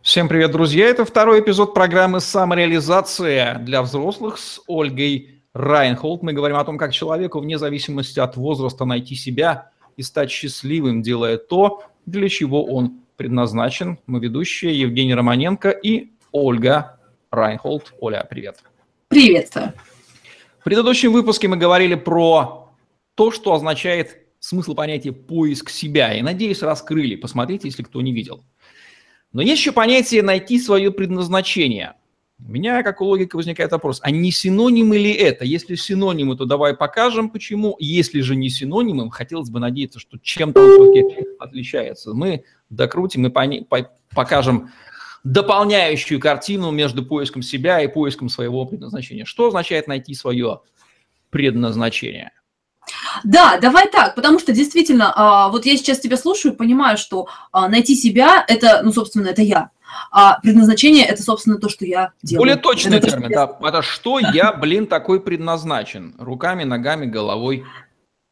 Всем привет, друзья! Это второй эпизод программы «Самореализация для взрослых» с Ольгой Райнхолд. Мы говорим о том, как человеку вне зависимости от возраста найти себя и стать счастливым, делая то, для чего он предназначен. Мы ведущие Евгений Романенко и Ольга Райнхолд. Оля, привет! Приветствую! В предыдущем выпуске мы говорили про то, что означает смысл понятия «поиск себя». И, надеюсь, раскрыли. Посмотрите, если кто не видел. Но есть еще понятие «найти свое предназначение». У меня, как у логика, возникает вопрос, а не синонимы ли это? Если синонимы, то давай покажем, почему. Если же не синонимы, хотелось бы надеяться, что чем-то все-таки отличается. Мы докрутим и пони- по- покажем дополняющую картину между поиском себя и поиском своего предназначения. Что означает найти свое предназначение? Да, давай так, потому что действительно, а, вот я сейчас тебя слушаю, понимаю, что а, найти себя – это, ну, собственно, это я. А предназначение – это, собственно, то, что я делаю. Более точный это термин, да. Это что я, блин, такой предназначен? Руками, ногами, головой.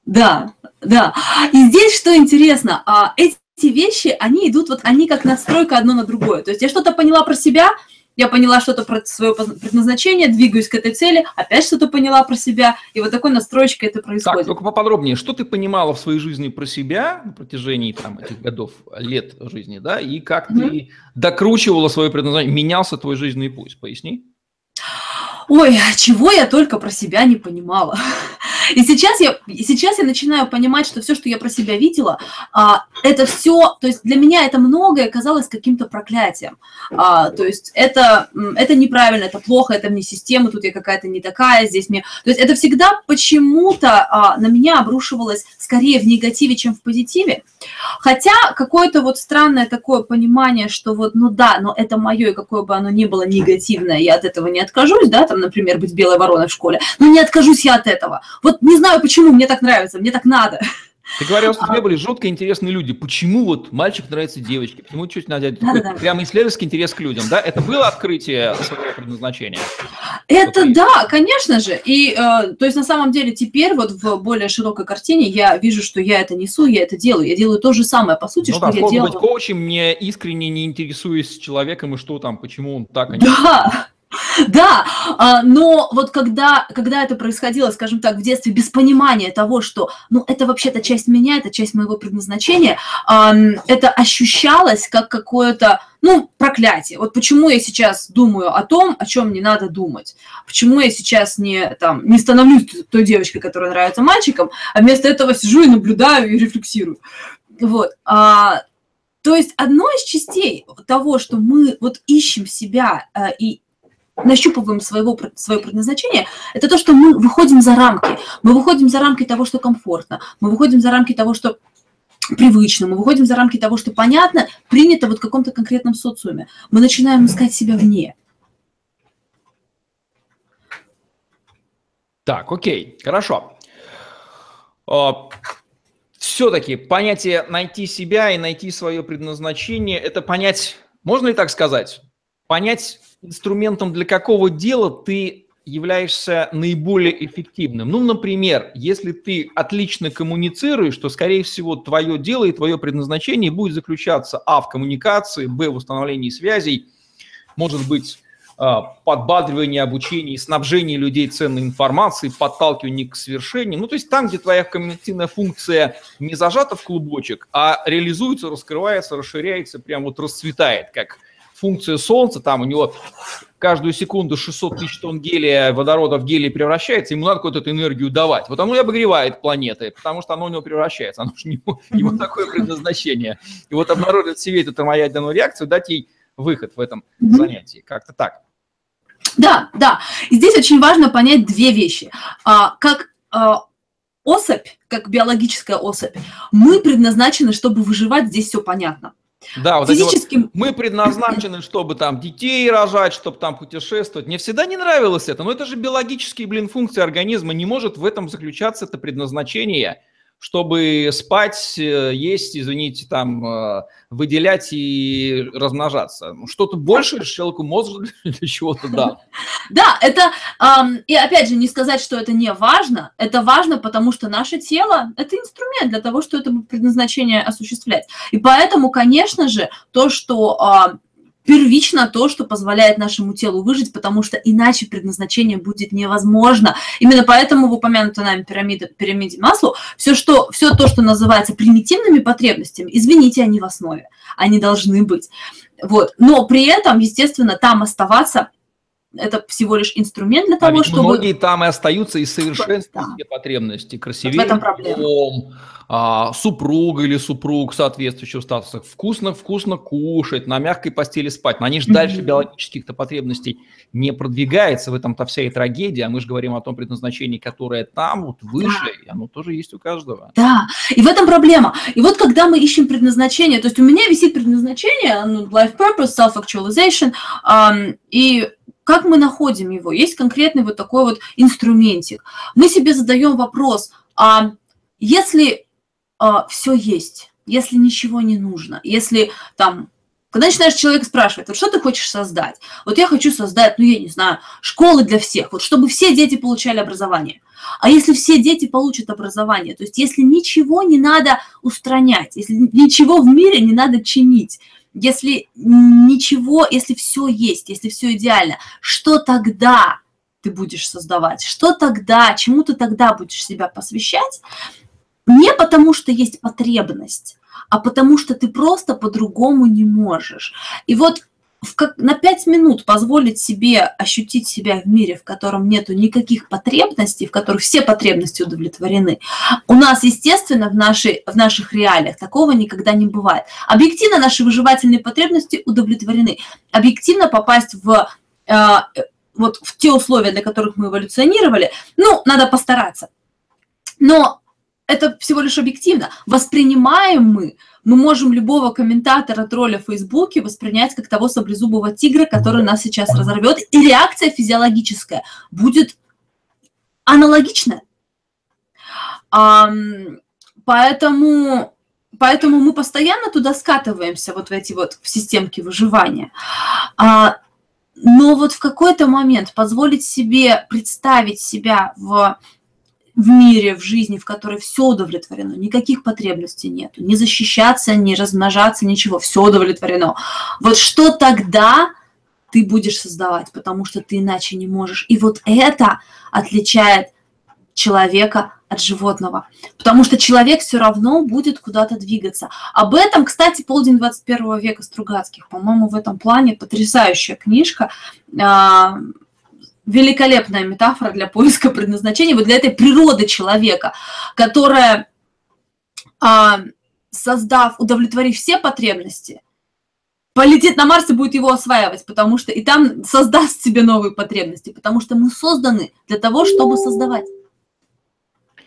Да, да. И здесь что интересно, эти вещи, они идут, вот они как настройка одно на другое. То есть я что-то поняла про себя – я поняла что-то про свое предназначение, двигаюсь к этой цели, опять что-то поняла про себя, и вот такой настроечкой это происходит. Так, только поподробнее, что ты поняла в своей жизни про себя на протяжении там, этих годов, лет жизни, да, и как ты докручивала свое предназначение, менялся твой жизненный путь, поясни. Ой, чего я только про себя не понимала. И сейчас я, сейчас я начинаю понимать, что все, что я про себя видела, а, это все, то есть для меня это многое казалось каким-то проклятием. А, то есть это, это неправильно, это плохо, это мне система, тут я какая-то не такая, здесь мне... То есть это всегда почему-то а, на меня обрушивалось скорее в негативе, чем в позитиве. Хотя какое-то вот странное такое понимание, что вот, ну да, но это мое, и какое бы оно ни было негативное, я от этого не откажусь, да, там, например, быть белой вороной в школе, но не откажусь я от этого. Вот вот не знаю почему, мне так нравится, мне так надо. Ты говорил, что тебе были жутко интересные люди. Почему вот мальчик нравится девочке? Почему чуть надо да, да, да. прямо исследовательский интерес к людям, да? Это было открытие своего предназначения? Это вот да, конечно же. И э, то есть на самом деле теперь вот в более широкой картине я вижу, что я это несу, я это делаю. Я делаю то же самое, по сути, ну, что да, я делаю. быть коучем, не искренне не интересуясь человеком и что там, почему он так, а не Да, да, а, но вот когда, когда это происходило, скажем так, в детстве, без понимания того, что, ну, это вообще-то часть меня, это часть моего предназначения, это ощущалось как какое-то, ну, проклятие. Вот почему я сейчас думаю о том, о чем не надо думать. Почему я сейчас не, там, не становлюсь той девочкой, которая нравится мальчикам, а вместо этого сижу и наблюдаю и рефлексирую. Вот. А, то есть одно из частей того, что мы вот ищем себя э, и нащупываем своего, свое предназначение, это то, что мы выходим за рамки. Мы выходим за рамки того, что комфортно, мы выходим за рамки того, что привычно, мы выходим за рамки того, что понятно, принято вот в каком-то конкретном социуме. Мы начинаем искать себя вне. Так, окей, хорошо. А, Все-таки понятие найти себя и найти свое предназначение – это понять, можно ли так сказать, понять инструментом для какого дела ты являешься наиболее эффективным. Ну, например, если ты отлично коммуницируешь, то, скорее всего, твое дело и твое предназначение будет заключаться, а, в коммуникации, б, в установлении связей, может быть, а, подбадривание, обучение, снабжение людей ценной информацией, подталкивание к свершению. Ну, то есть там, где твоя коммуникативная функция не зажата в клубочек, а реализуется, раскрывается, расширяется, прям вот расцветает, как функция Солнца, там у него каждую секунду 600 тысяч тонн гелия, водорода в гелий превращается, ему надо какую-то энергию давать. Вот оно и обогревает планеты, потому что оно у него превращается, оно же ему, ему такое предназначение. И вот обнаружить в себе эту термоядерную реакцию, дать ей выход в этом занятии. Как-то так. Да, да. Здесь очень важно понять две вещи. А, как а, особь, как биологическая особь, мы предназначены, чтобы выживать, здесь все понятно. Да, вот физическим... вот, мы предназначены, чтобы там детей рожать, чтобы там путешествовать. Мне всегда не нравилось это, но это же биологические, блин, функции организма. Не может в этом заключаться это предназначение чтобы спать, э, есть, извините, там, э, выделять и размножаться. Ну, что-то больше человеку мозг для чего-то да. Да, это, и опять же, не сказать, что это не важно, это важно, потому что наше тело – это инструмент для того, чтобы это предназначение осуществлять. И поэтому, конечно же, то, что первично то, что позволяет нашему телу выжить, потому что иначе предназначение будет невозможно. Именно поэтому в упомянутой нами пирамиде, пирамиде Маслу все, что, все то, что называется примитивными потребностями, извините, они в основе, они должны быть. Вот. Но при этом, естественно, там оставаться это всего лишь инструмент для того, а чтобы... Многие там и остаются и совершенствуют да. потребности. Красивее вот в этом проблема. дом, а, супруга или супруг соответствующего статуса, вкусно-вкусно кушать, на мягкой постели спать. Но они же mm-hmm. дальше биологических-то потребностей не продвигается. В этом-то вся и трагедия. А мы же говорим о том предназначении, которое там, вот выше, да. и оно тоже есть у каждого. Да, и в этом проблема. И вот когда мы ищем предназначение, то есть у меня висит предназначение, ну, life purpose, self-actualization, um, и как мы находим его? Есть конкретный вот такой вот инструментик. Мы себе задаем вопрос, а если а, все есть, если ничего не нужно, если там когда начинаешь человека спрашивать, вот что ты хочешь создать? Вот я хочу создать, ну я не знаю, школы для всех, вот чтобы все дети получали образование. А если все дети получат образование, то есть если ничего не надо устранять, если ничего в мире не надо чинить, если ничего, если все есть, если все идеально, что тогда ты будешь создавать? Что тогда, чему ты тогда будешь себя посвящать? Не потому, что есть потребность, а потому что ты просто по-другому не можешь. И вот как, на пять минут позволить себе ощутить себя в мире, в котором нету никаких потребностей, в которых все потребности удовлетворены, у нас, естественно, в, нашей, в наших реалиях такого никогда не бывает. Объективно наши выживательные потребности удовлетворены. Объективно попасть в э, вот в те условия, для которых мы эволюционировали, ну, надо постараться. Но это всего лишь объективно. Воспринимаем мы мы можем любого комментатора тролля в Фейсбуке воспринять как того саблезубого тигра, который нас сейчас разорвет, и реакция физиологическая будет аналогичная. Поэтому, поэтому мы постоянно туда скатываемся, вот в эти вот в системки выживания. А, но вот в какой-то момент позволить себе представить себя в в мире, в жизни, в которой все удовлетворено, никаких потребностей нету, не защищаться, не размножаться, ничего, все удовлетворено. Вот что тогда ты будешь создавать, потому что ты иначе не можешь. И вот это отличает человека от животного. Потому что человек все равно будет куда-то двигаться. Об этом, кстати, «Полдень 21 века» Стругацких. По-моему, в этом плане потрясающая книжка. Великолепная метафора для поиска предназначения, вот для этой природы человека, которая, а, создав, удовлетворив все потребности, полетит на Марс и будет его осваивать, потому что и там создаст себе новые потребности, потому что мы созданы для того, чтобы создавать.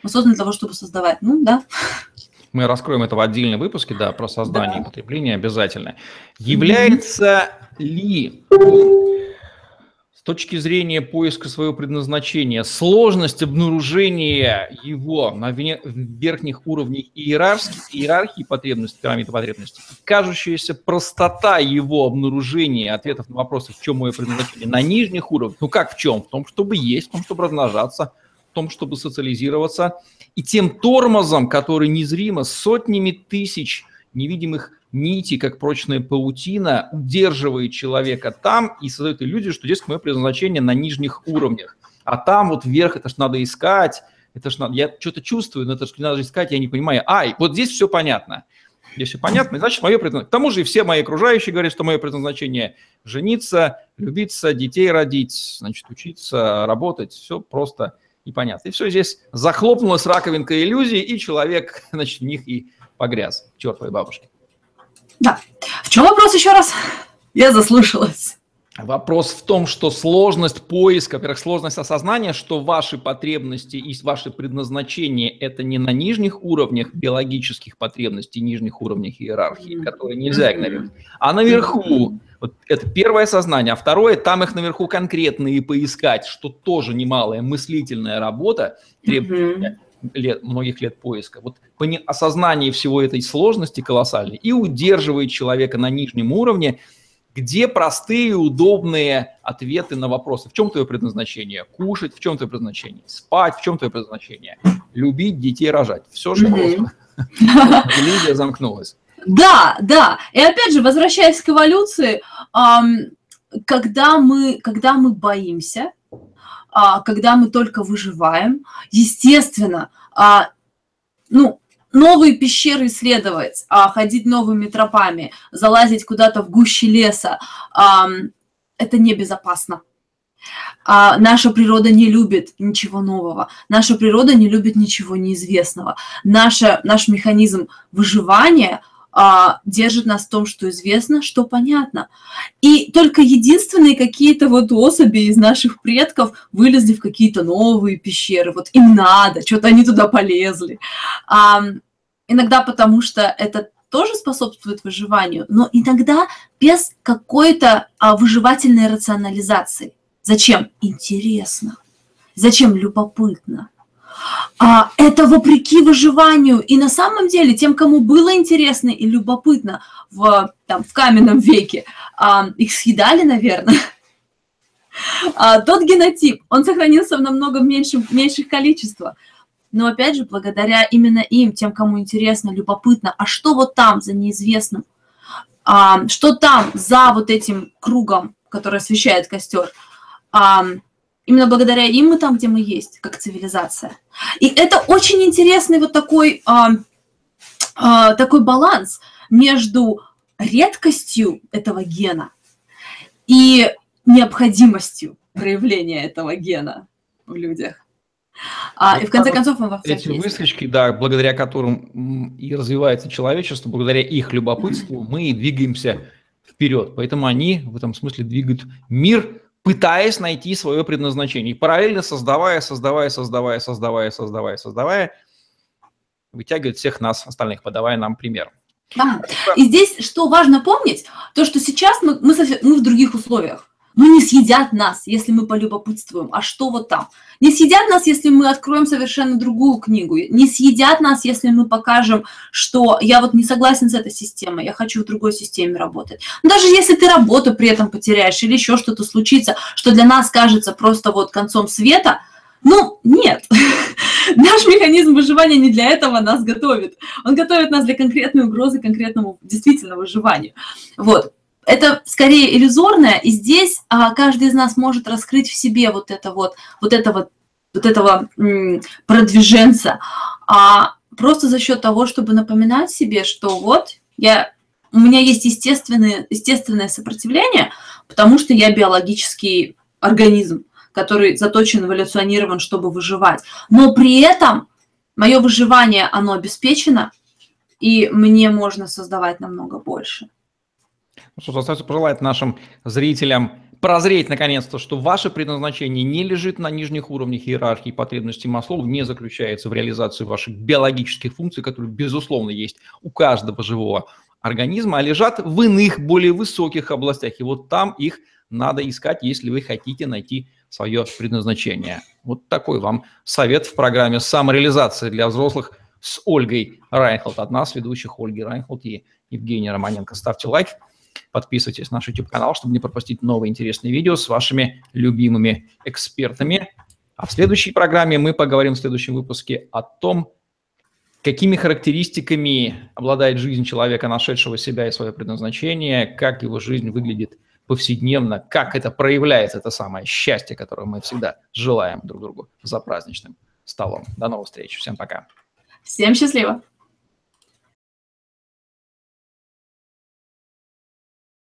Мы созданы для того, чтобы создавать. Ну, да. Мы раскроем это в отдельном выпуске, да, про создание да. и потребление обязательно. Является mm-hmm. ли точки зрения поиска своего предназначения, сложность обнаружения его на верхних уровнях иерархии, иерархии потребностей, пирамиды потребностей, кажущаяся простота его обнаружения ответов на вопросы, в чем мое предназначение, на нижних уровнях, ну как в чем? В том, чтобы есть, в том, чтобы размножаться, в том, чтобы социализироваться, и тем тормозом, который незримо сотнями тысяч невидимых нити, как прочная паутина, удерживает человека там и создает иллюзию, что здесь мое предназначение на нижних уровнях. А там вот вверх это ж надо искать, это ж надо, я что-то чувствую, но это ж надо искать, я не понимаю. Ай, вот здесь все понятно. Здесь все понятно, значит, мое предназначение. К тому же и все мои окружающие говорят, что мое предназначение – жениться, любиться, детей родить, значит, учиться, работать. Все просто и понятно. И все здесь захлопнулась раковинка иллюзий, и человек, значит, в них и погряз. Черт твоей бабушки. Да. В чем вопрос еще раз? Я заслушалась. Вопрос в том, что сложность поиска, во-первых, сложность осознания, что ваши потребности и ваши предназначения – это не на нижних уровнях биологических потребностей, нижних уровнях иерархии, которые нельзя игнорировать, а наверху. Вот это первое сознание. А второе, там их наверху конкретные поискать, что тоже немалая мыслительная работа, требует лет, многих лет поиска. Вот осознание всего этой сложности колоссальной и удерживает человека на нижнем уровне, где простые, удобные ответы на вопросы. В чем твое предназначение? Кушать, в чем твое предназначение? Спать, в чем твое предназначение? Любить, детей рожать. Все же просто. Иллюзия замкнулась. Да, да. И опять же, возвращаясь к эволюции, когда мы, когда мы боимся, когда мы только выживаем, естественно, а, ну, новые пещеры исследовать, а, ходить новыми тропами, залазить куда-то в гуще леса, это небезопасно. А, наша природа не любит ничего нового. Наша природа не любит ничего неизвестного. Наша, наш механизм выживания а, держит нас в том, что известно, что понятно. И только единственные какие-то вот особи из наших предков вылезли в какие-то новые пещеры. Вот им надо, что-то они туда полезли. А, иногда потому что это тоже способствует выживанию, но иногда без какой-то а, выживательной рационализации. Зачем? Интересно. Зачем? Любопытно. А, это вопреки выживанию. И на самом деле тем, кому было интересно и любопытно в, там, в каменном веке, а, их съедали, наверное. А, тот генотип, он сохранился в намного меньшем, меньших количествах. Но опять же, благодаря именно им, тем, кому интересно, любопытно, а что вот там за неизвестным, а, что там за вот этим кругом, который освещает костер, а, именно благодаря им мы там, где мы есть, как цивилизация. И это очень интересный вот такой, а, а, такой баланс между редкостью этого гена и необходимостью проявления этого гена в людях. А, вот и в конце концов он во всех Эти есть. выскочки, да, благодаря которым и развивается человечество, благодаря их любопытству мы двигаемся вперед. Поэтому они в этом смысле двигают мир пытаясь найти свое предназначение. И параллельно создавая, создавая, создавая, создавая, создавая, создавая, вытягивает всех нас, остальных, подавая нам пример. Да. И здесь что важно помнить, то, что сейчас мы, мы, мы в других условиях. Ну, не съедят нас, если мы полюбопытствуем. А что вот там? Не съедят нас, если мы откроем совершенно другую книгу. Не съедят нас, если мы покажем, что я вот не согласен с этой системой, я хочу в другой системе работать. Но даже если ты работу при этом потеряешь или еще что-то случится, что для нас кажется просто вот концом света, ну, нет. Наш механизм выживания не для этого нас готовит. Он готовит нас для конкретной угрозы, конкретному действительно выживанию. Вот это скорее иллюзорное, и здесь а, каждый из нас может раскрыть в себе вот это вот, вот этого, вот этого м, продвиженца, а просто за счет того, чтобы напоминать себе, что вот я, у меня есть естественное, естественное сопротивление, потому что я биологический организм, который заточен, эволюционирован, чтобы выживать. Но при этом мое выживание, оно обеспечено, и мне можно создавать намного больше. Что, остается пожелать нашим зрителям прозреть наконец-то, что ваше предназначение не лежит на нижних уровнях иерархии потребностей Маслоу, не заключается в реализации ваших биологических функций, которые, безусловно, есть у каждого живого организма, а лежат в иных, более высоких областях. И вот там их надо искать, если вы хотите найти свое предназначение. Вот такой вам совет в программе «Самореализация для взрослых» с Ольгой Райнхолд. От нас, ведущих Ольги Райнхолд и Евгения Романенко. Ставьте лайк. Подписывайтесь на наш YouTube-канал, чтобы не пропустить новые интересные видео с вашими любимыми экспертами. А в следующей программе мы поговорим в следующем выпуске о том, какими характеристиками обладает жизнь человека, нашедшего себя и свое предназначение, как его жизнь выглядит повседневно, как это проявляется, это самое счастье, которое мы всегда желаем друг другу за праздничным столом. До новых встреч. Всем пока. Всем счастливо.